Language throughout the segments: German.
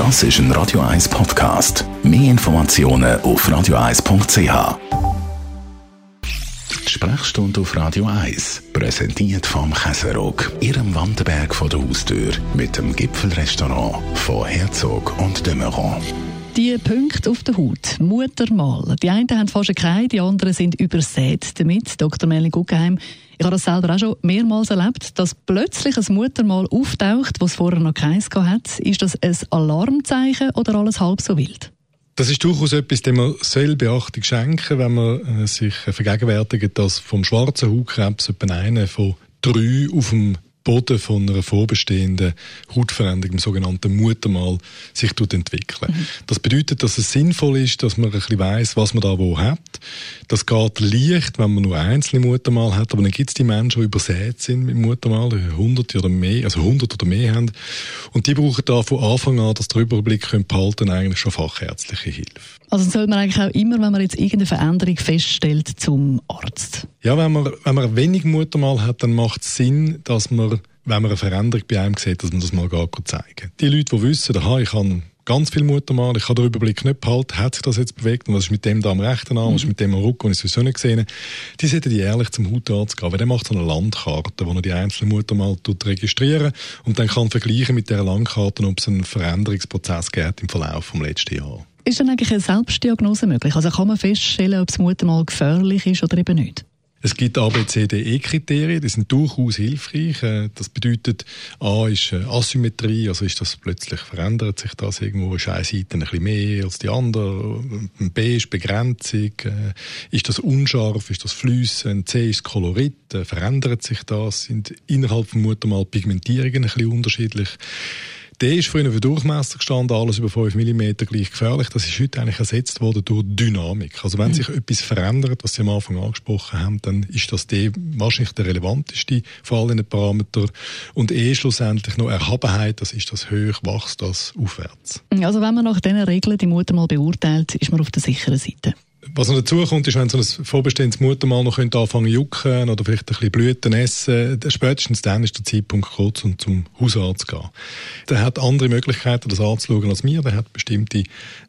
Das ist ein Radio 1 Podcast. Mehr Informationen auf radio1.ch. Die Sprechstunde auf Radio 1, präsentiert vom Käserock, Ihrem Wanderberg vor der Haustür, mit dem Gipfelrestaurant von Herzog und de Meuron. Die Punkte auf der Haut, Muttermal. Die einen haben fast keine, die anderen sind übersät damit. Dr. Melanie Guggenheim, ich habe das selber auch schon mehrmals erlebt, dass plötzlich ein Muttermal auftaucht, was vorher noch keins hat. Ist das ein Alarmzeichen oder alles halb so wild? Das ist durchaus etwas, dem man soll Beachtung schenken wenn man äh, sich vergegenwärtigt, dass vom schwarzen Hautkrebs etwa einer von drei auf dem Boden von einer vorbestehenden Hautveränderung, dem sogenannten Muttermal, sich entwickeln. Mhm. Das bedeutet, dass es sinnvoll ist, dass man ein bisschen weiss, was man da wo hat. Das geht leicht, wenn man nur einzelne Muttermal hat, aber dann gibt es die Menschen, die übersät sind mit Muttermal, hunderte oder mehr, also hundert oder mehr haben. Und die brauchen da von Anfang an, dass der Überblick können behalten, eigentlich schon fachärztliche Hilfe. Also soll man eigentlich auch immer, wenn man jetzt irgendeine Veränderung feststellt, zum Arzt? Ja, wenn man, wenn man wenig Muttermal hat, dann macht es Sinn, dass man wenn man eine Veränderung bei einem sieht, dass man das mal geht zeigen. Die Leute, die wissen, aha, ich habe ganz viel Muttermal, ich kann den Überblick nicht behalten, hat sich das jetzt bewegt und was ist mit dem da am rechten Arm, was ist mit dem am Rücken, und ich sowieso nicht gesehen die sollten die ehrlich zum Hautarzt gehen, weil der macht so eine Landkarte, wo er die einzelnen Muttermal registrieren und dann kann vergleichen mit dieser Landkarte, ob es einen Veränderungsprozess gibt im Verlauf des letzten Jahres. Ist dann eigentlich eine Selbstdiagnose möglich? Also kann man feststellen, ob das Muttermal gefährlich ist oder eben nicht? Es gibt ABCDE-Kriterien, die sind durchaus hilfreich. Äh, das bedeutet, A ist äh, Asymmetrie, also ist das plötzlich verändert sich das irgendwo, ist eine Seite ein bisschen mehr als die andere. B ist Begrenzung, äh, ist das unscharf, ist das flüssend, C ist Kolorit, verändert sich das, sind innerhalb vom Muttermal Pigmentierungen ein bisschen unterschiedlich. Der ist früher für Durchmesser gestanden, alles über 5 mm gleich gefährlich. Das ist heute eigentlich ersetzt worden durch Dynamik. Also wenn mhm. sich etwas verändert, was Sie am Anfang angesprochen haben, dann ist das der, wahrscheinlich der relevanteste von allen Parametern. Und eh schlussendlich noch Erhabenheit, das ist das hoch, wächst das aufwärts. Also wenn man nach diesen Regeln die Mutter mal beurteilt, ist man auf der sicheren Seite. Was noch dazu kommt, ist, wenn so ein vorbestehendes Muttermal noch könnte anfangen jucken oder vielleicht ein bisschen Blüten essen, spätestens dann ist der Zeitpunkt kurz, um zum Hausarzt zu gehen. Der hat andere Möglichkeiten, das anzuschauen als mir. Der hat bestimmte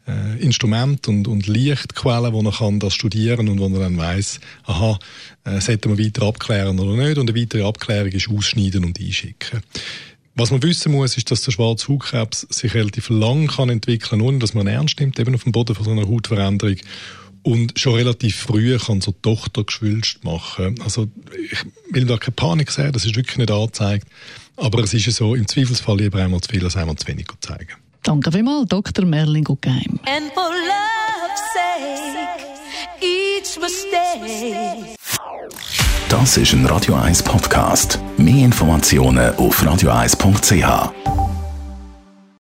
äh, Instrumente und, und Lichtquellen, wo er kann das studieren und wo er dann weiss, aha, äh, sollte man weiter abklären oder nicht. Und eine weitere Abklärung ist ausschneiden und einschicken. Was man wissen muss, ist, dass der schwarze Hautkrebs sich relativ lang kann entwickeln, ohne dass man ernst nimmt, eben auf dem Boden von so einer Hautveränderung und schon relativ früh kann so die Tochter geschwülst machen. Also ich will da keine Panik sehen, das ist wirklich nicht angezeigt. Aber es ist ja so, im Zweifelsfall lieber einmal zu viel als einmal zu wenig zeigen. Danke vielmals, Dr. Merlin Guggeheim. And for love's sake, each mistake. Das ist ein Radio 1 Podcast. Mehr Informationen auf radio1.ch.